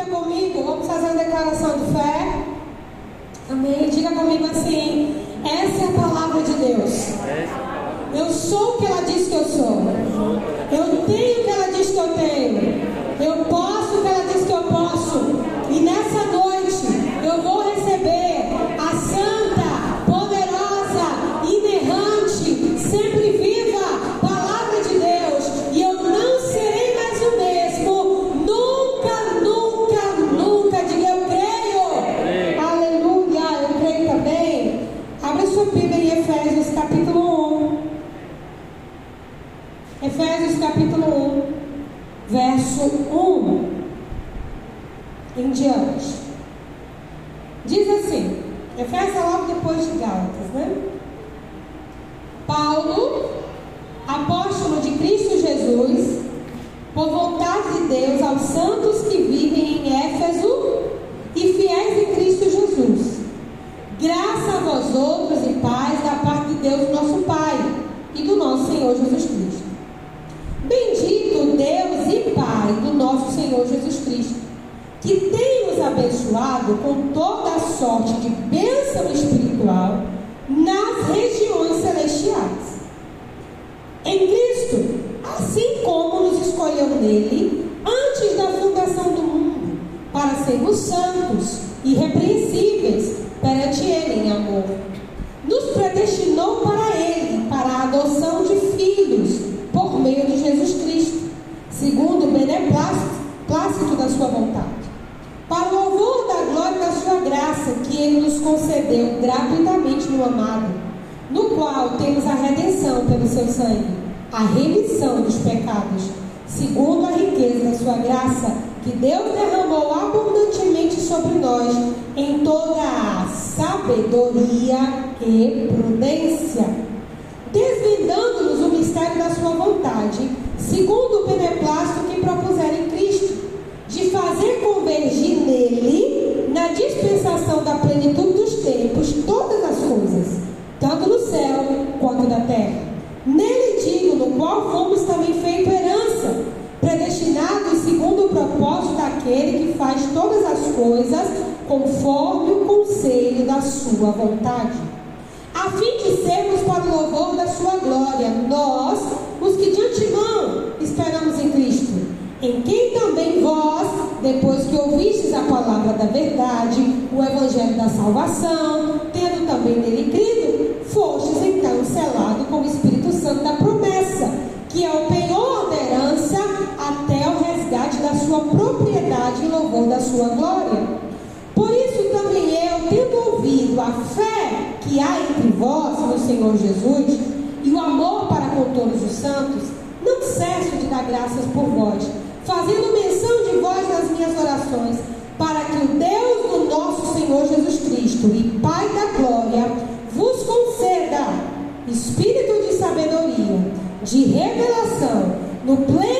Diga comigo, vamos fazer uma declaração de fé. Amém? Diga comigo assim: essa é a palavra de Deus. Eu sou o que ela diz que eu sou. Eu tenho amado, no qual temos a redenção pelo seu sangue, a remissão dos pecados, segundo a riqueza da sua graça, que Deus derramou abundantemente sobre nós em toda a sabedoria e prudência, desvendando-nos o mistério da sua vontade, segundo o beneplácito que propuseram em Cristo, de fazer convergir nele, na dispensação da plenitude aquele que faz todas as coisas conforme o conselho da sua vontade, a fim de sermos para o louvor da sua glória, nós, os que de antemão esperamos em Cristo, em quem também vós, depois que ouvistes a palavra da verdade, o evangelho da salvação, tendo também nele crido, fostes então selado com o Espírito Santo da promessa, que é o pensamento louvor da sua glória. Por isso também eu, tendo ouvido a fé que há entre vós no Senhor Jesus e o amor para com todos os santos, não cesso de dar graças por vós, fazendo menção de vós nas minhas orações, para que o Deus do nosso Senhor Jesus Cristo e Pai da Glória vos conceda espírito de sabedoria, de revelação, no pleno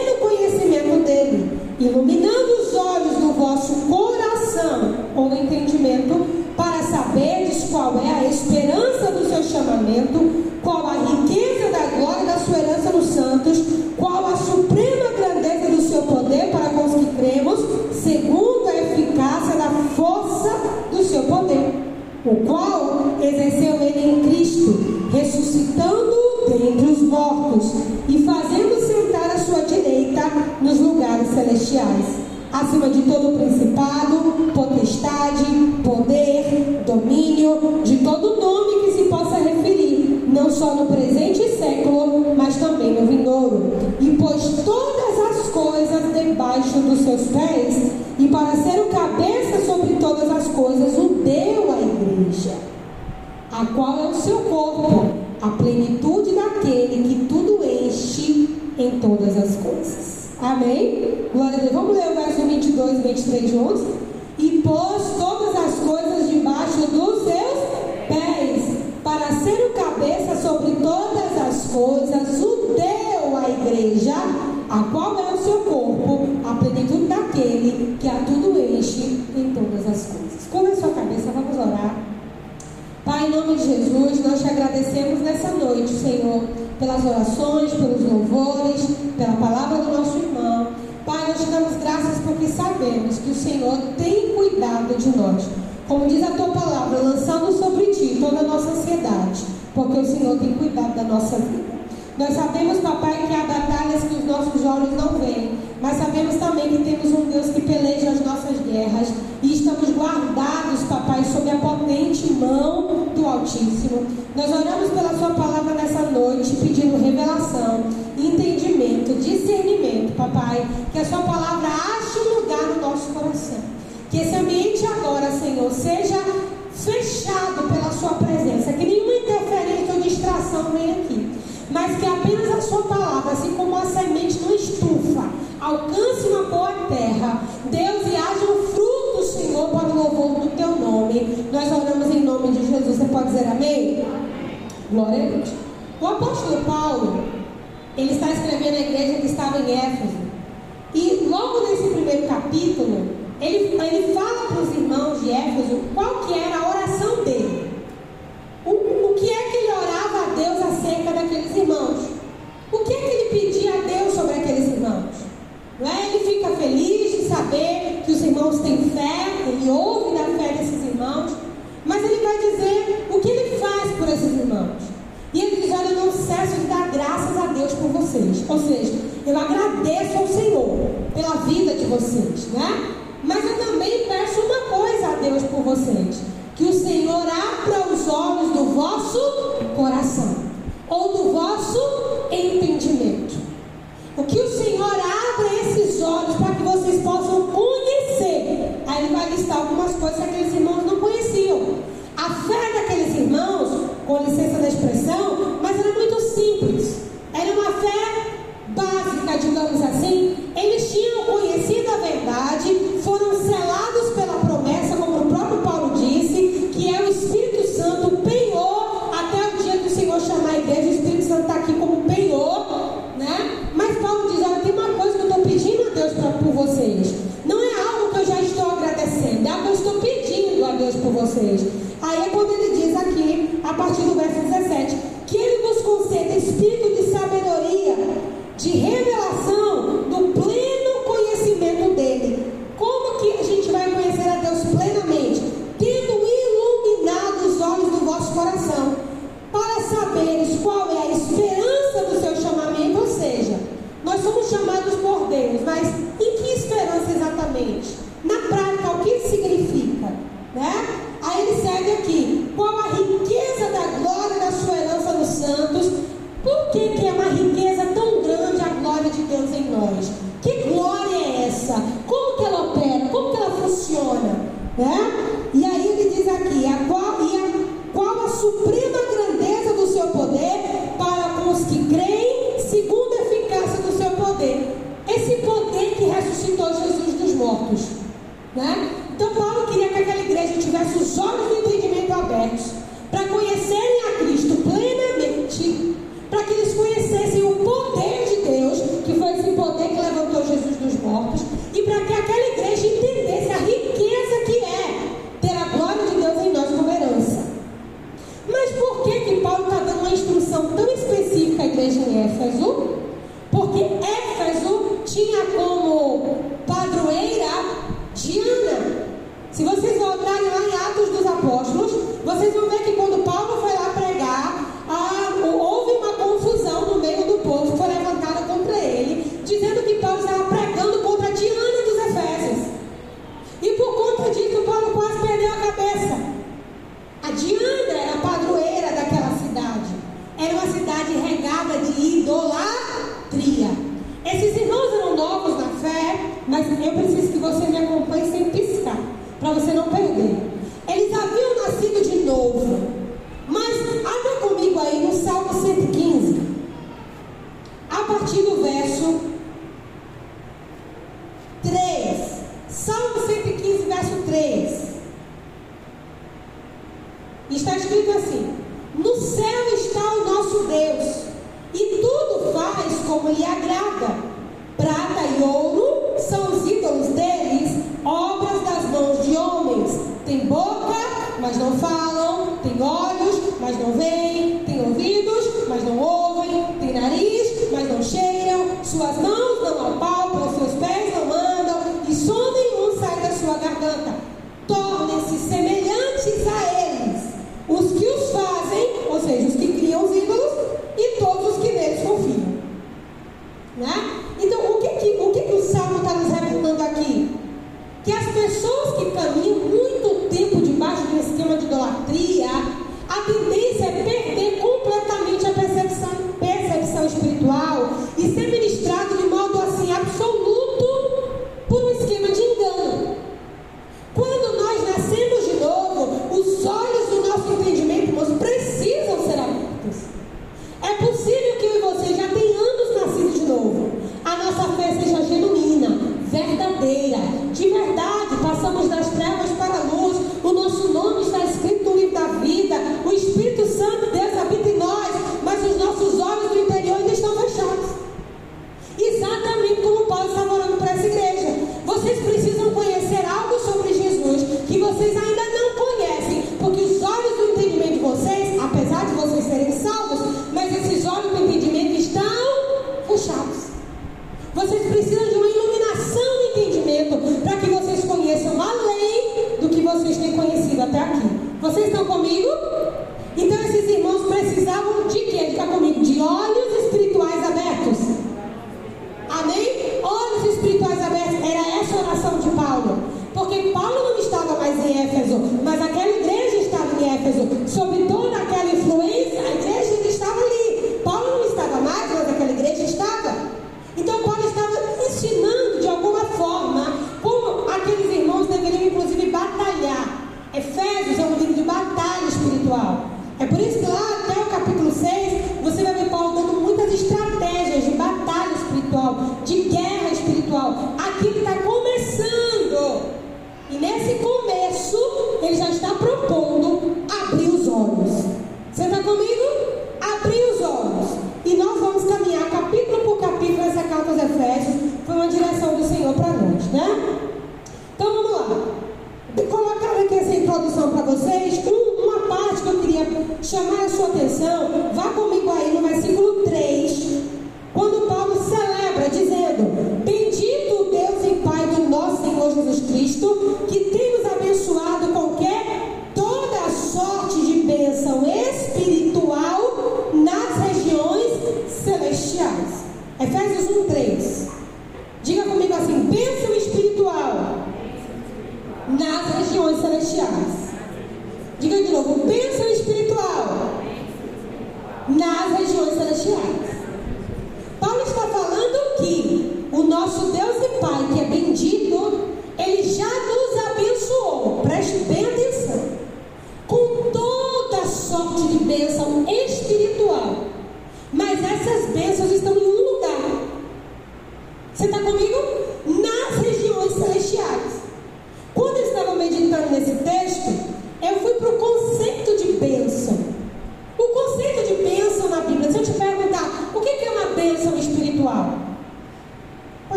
graças porque sabemos que o Senhor tem cuidado de nós. Como diz a tua palavra, lançamos sobre ti toda a nossa ansiedade, porque o Senhor tem cuidado da nossa vida. Nós sabemos, papai, que há batalhas que os nossos olhos não veem, mas sabemos também que temos um Deus que peleja as nossas guerras e estamos guardados, papai, sob a potente mão do Altíssimo. Nós oramos pela sua palavra nessa noite, pedindo revelação papai. Que a sua palavra ache lugar no nosso coração. Que esse ambiente agora, Senhor, seja fechado pela sua presença. Que nenhuma interferência ou distração venha aqui. Mas que apenas a sua palavra, assim como a semente não estufa, alcance uma boa terra. Deus, e haja um fruto, Senhor, para o louvor do teu nome. Nós oramos em nome de Jesus. Você pode dizer amém? Glória a Deus. O apóstolo Paulo ele está escrevendo a igreja que estava em Éfeso. E logo nesse primeiro capítulo, ele, ele fala para os irmãos de Éfeso qual que era entendimento. O que o Senhor abra esses olhos para que vocês possam conhecer. Aí ele vai listar algumas coisas que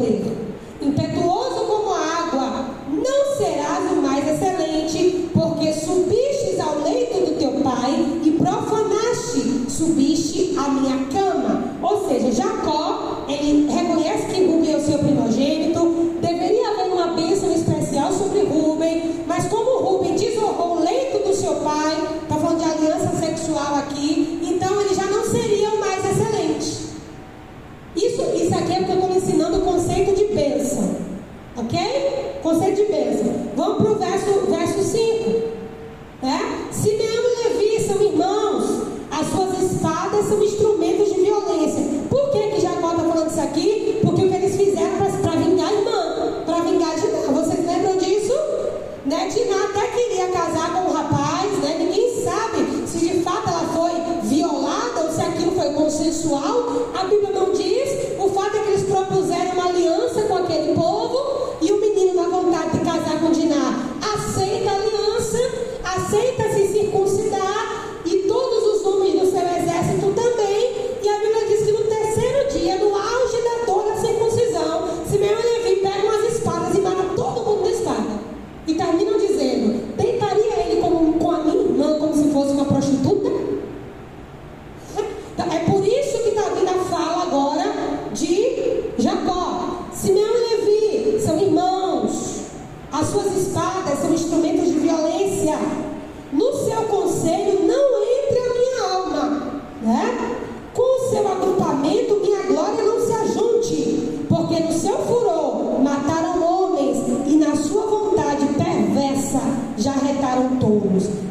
poder.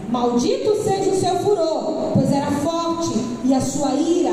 Maldito seja o seu furor, pois era forte, e a sua ira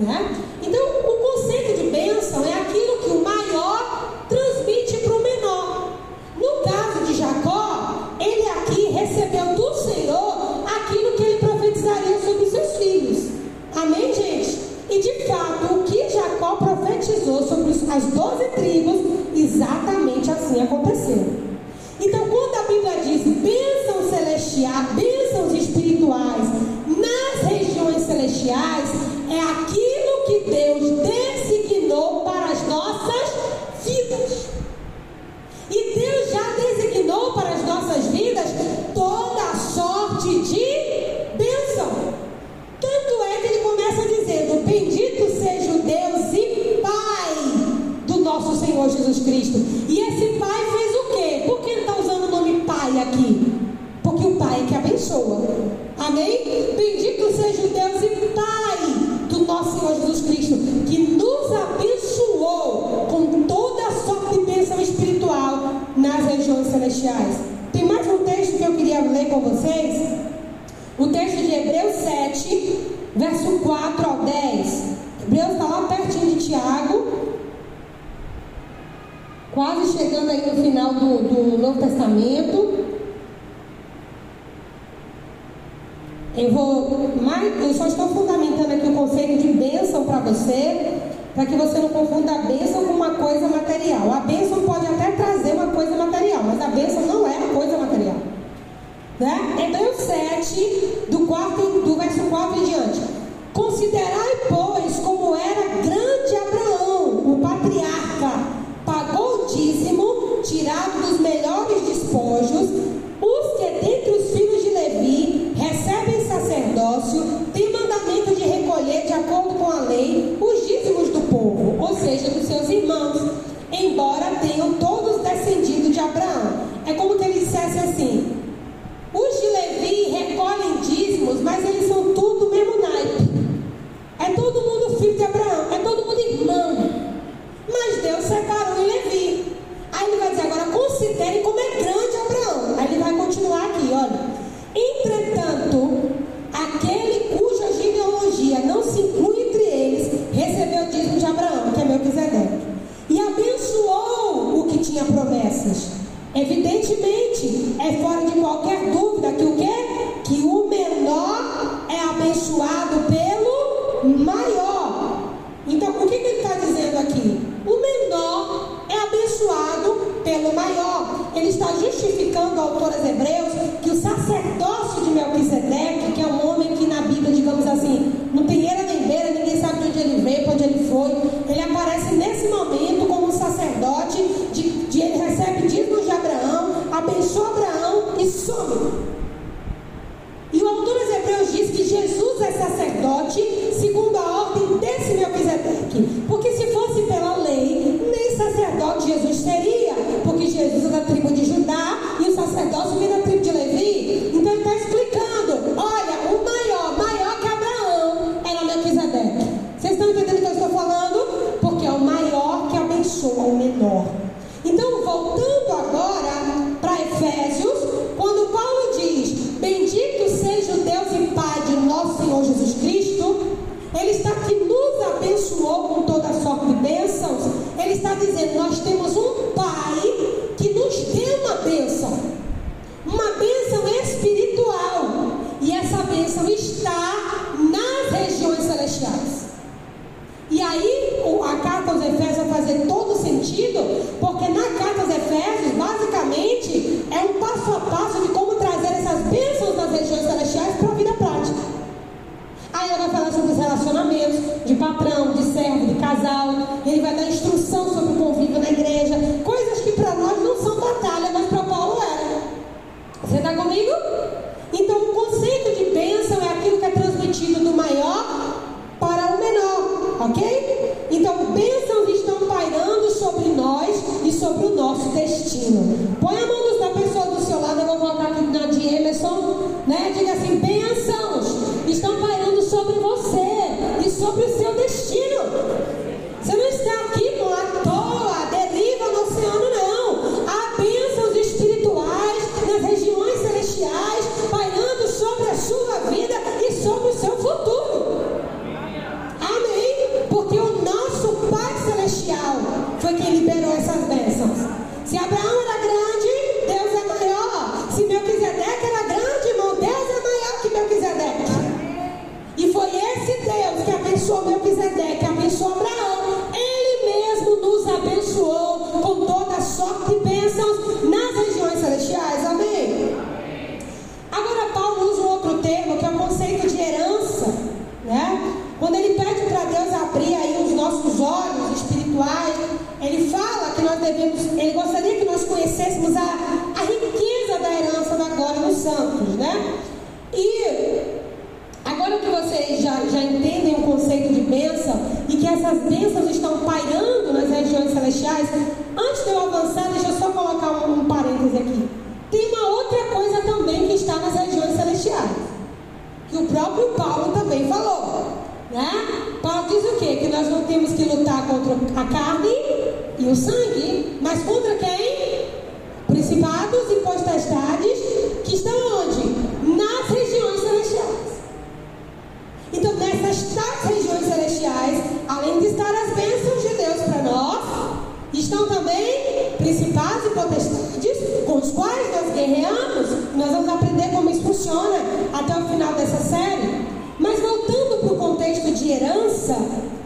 嗯。bênção para você, para que você não confunda a bênção com uma coisa material. A bênção pode até trazer uma coisa material, mas a bênção não é uma coisa material. Né? Hebreus 7, do, quarto, do verso 4 em diante. Considerai, pois, sacerdote segundo a ordem desse Melquisedeque. Porque se fosse pela lei, nem sacerdote Jesus teria, porque Jesus é da tribo de Judá e o sacerdócio vem mudança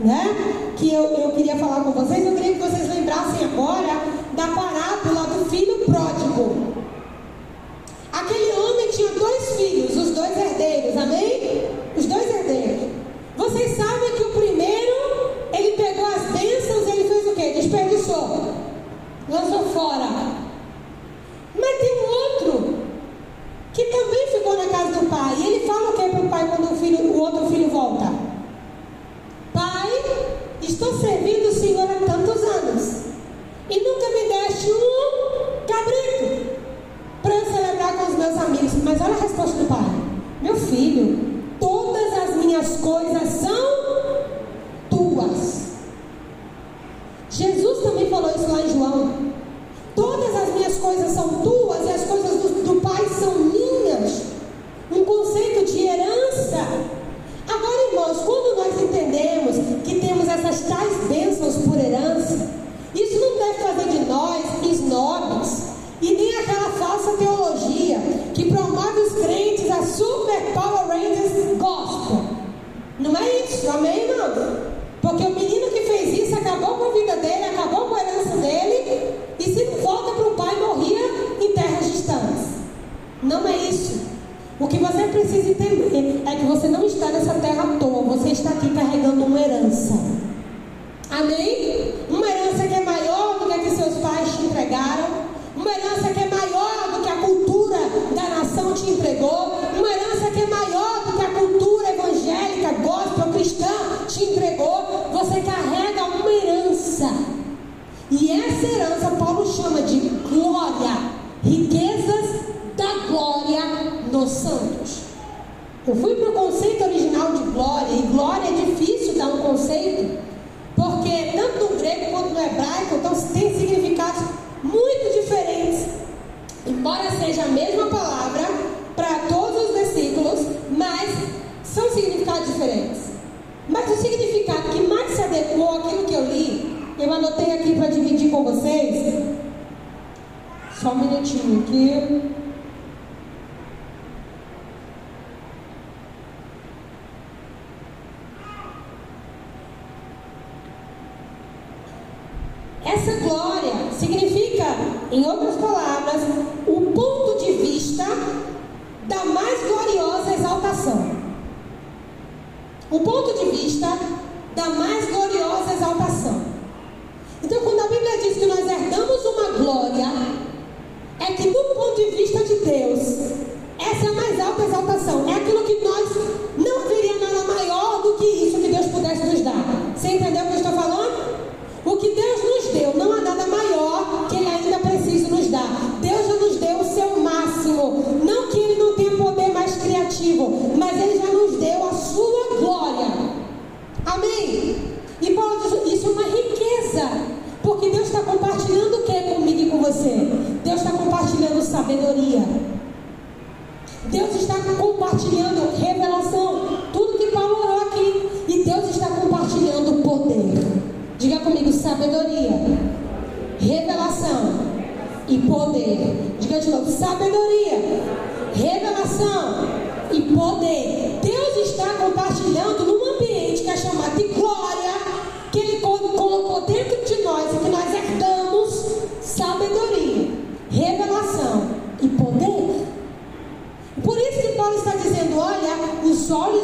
né, que eu, eu queria falar com vocês, eu queria que vocês lembrassem agora da parábola entregou, uma herança que é maior do que a cultura evangélica, gospel, cristã te entregou. Você carrega uma herança. E essa herança Paulo chama de glória, riquezas da glória nos santos. Eu fui para o conceito original de glória e sabedoria. Deus está compartilhando revelação, tudo que Paulo orou aqui. E Deus está compartilhando poder. Diga comigo: sabedoria, revelação e poder. Diga de novo: sabedoria, revelação e poder. olhos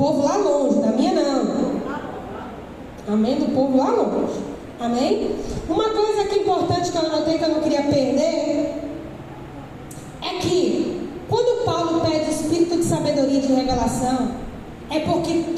povo lá longe, da minha não. Amém? Do povo lá longe. Amém? Uma coisa que é importante que eu anotei que eu não queria perder é que quando Paulo pede o espírito de sabedoria e de revelação, é porque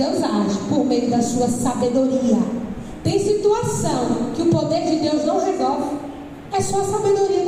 Deus age por meio da sua sabedoria. Tem situação que o poder de Deus não resolve. É só a sabedoria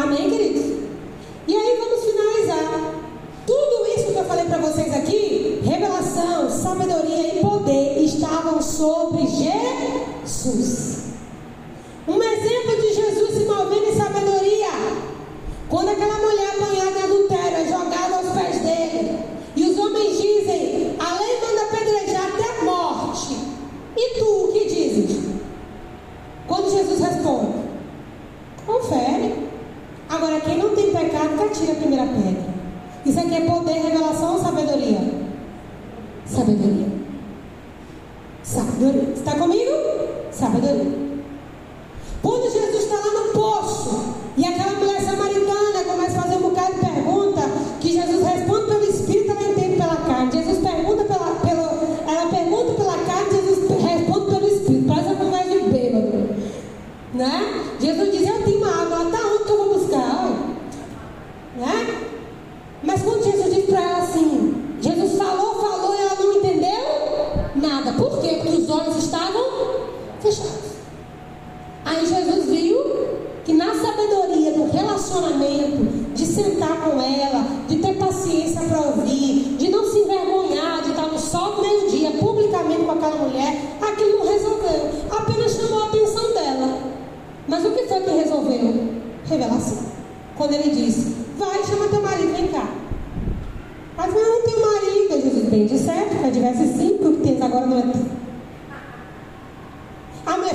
Amém, queridos? E aí vamos finalizar. Tudo isso que eu falei para vocês aqui, revelação, sabedoria e poder estavam sobre Jesus.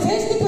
es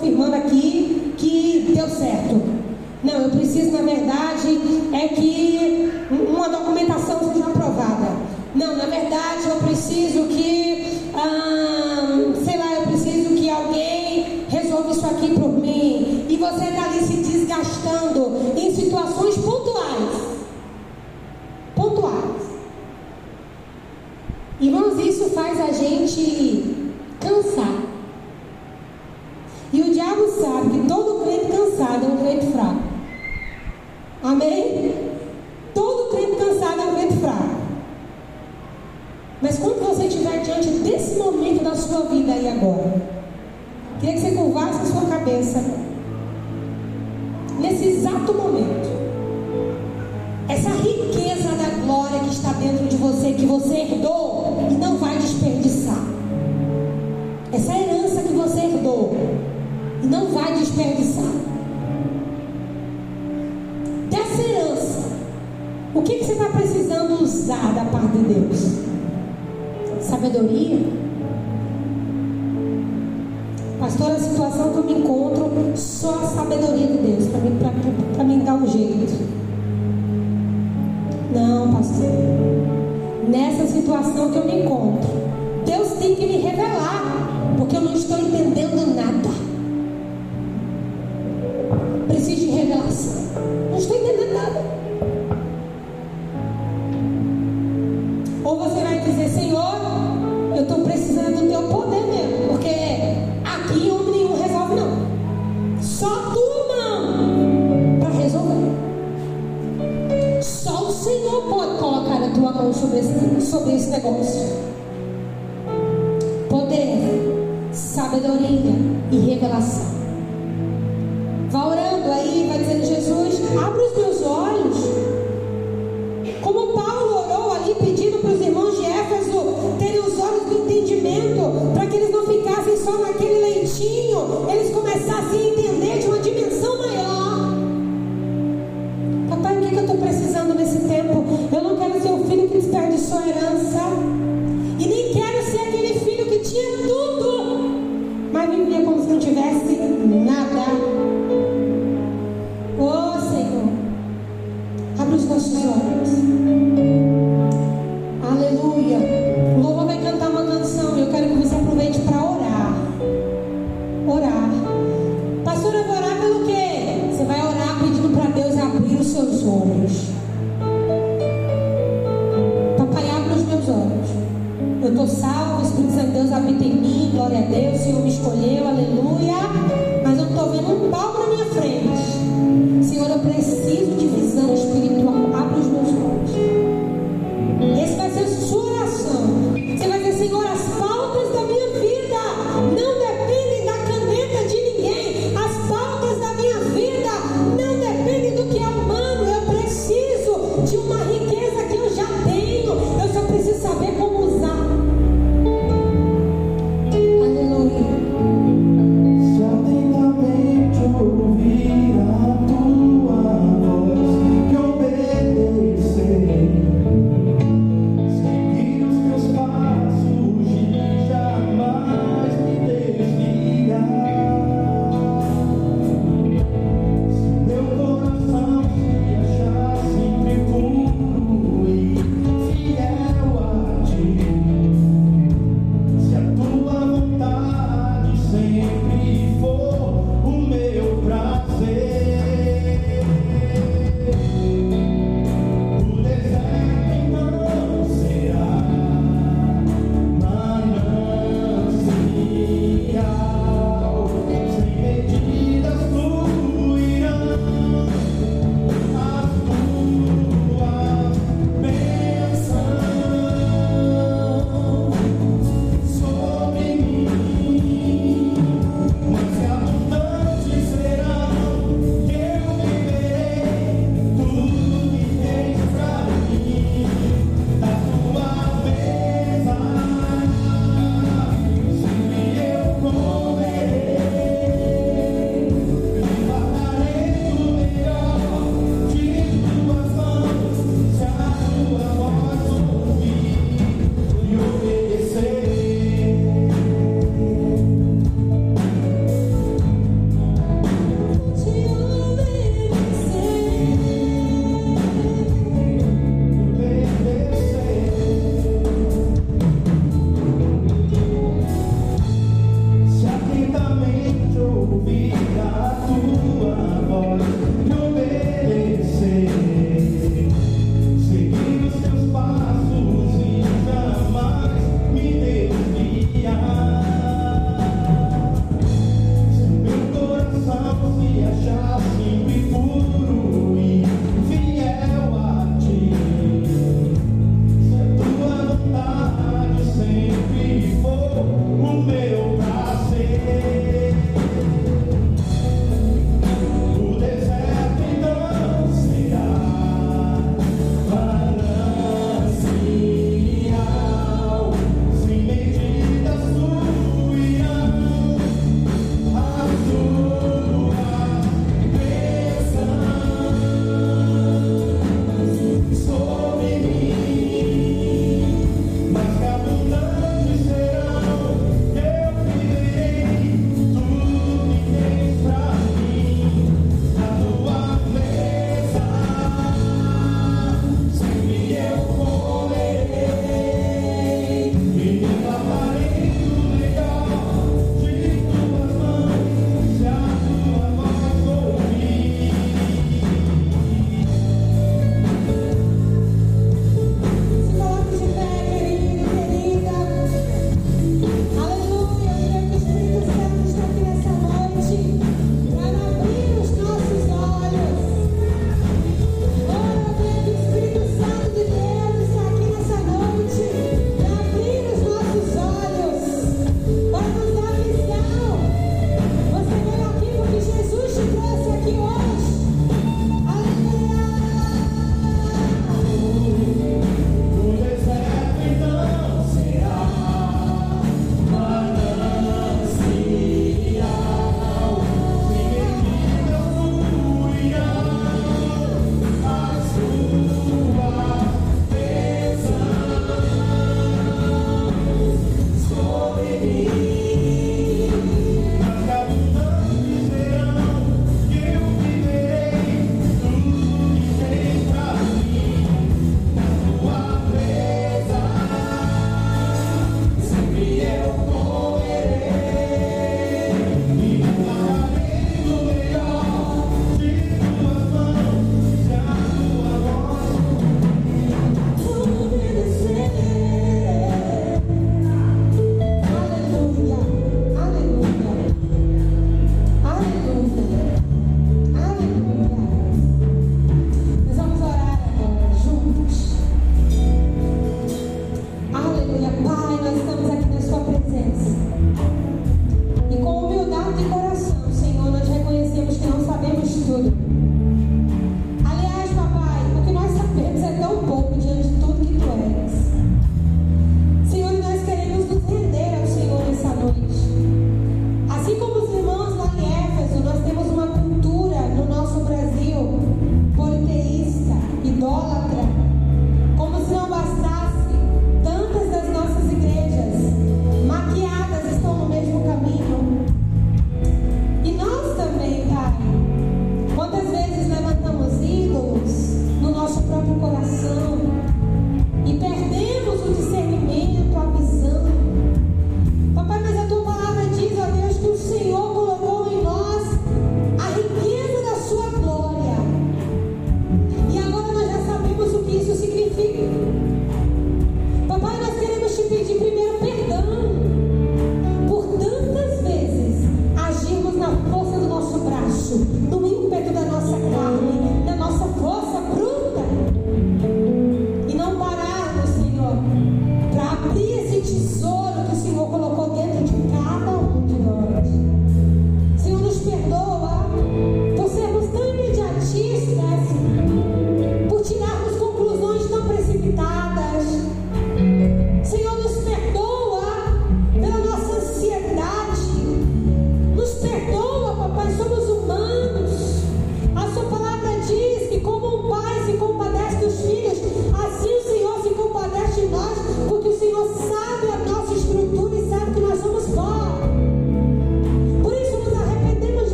confirmando aqui que deu certo. Não, eu preciso, na verdade, é que situação que eu me encontro. Deus tem que me revelar, porque eu não estou entendendo nada. Preciso de revelação. Não estou entendendo nada. sobre esse né, negócio.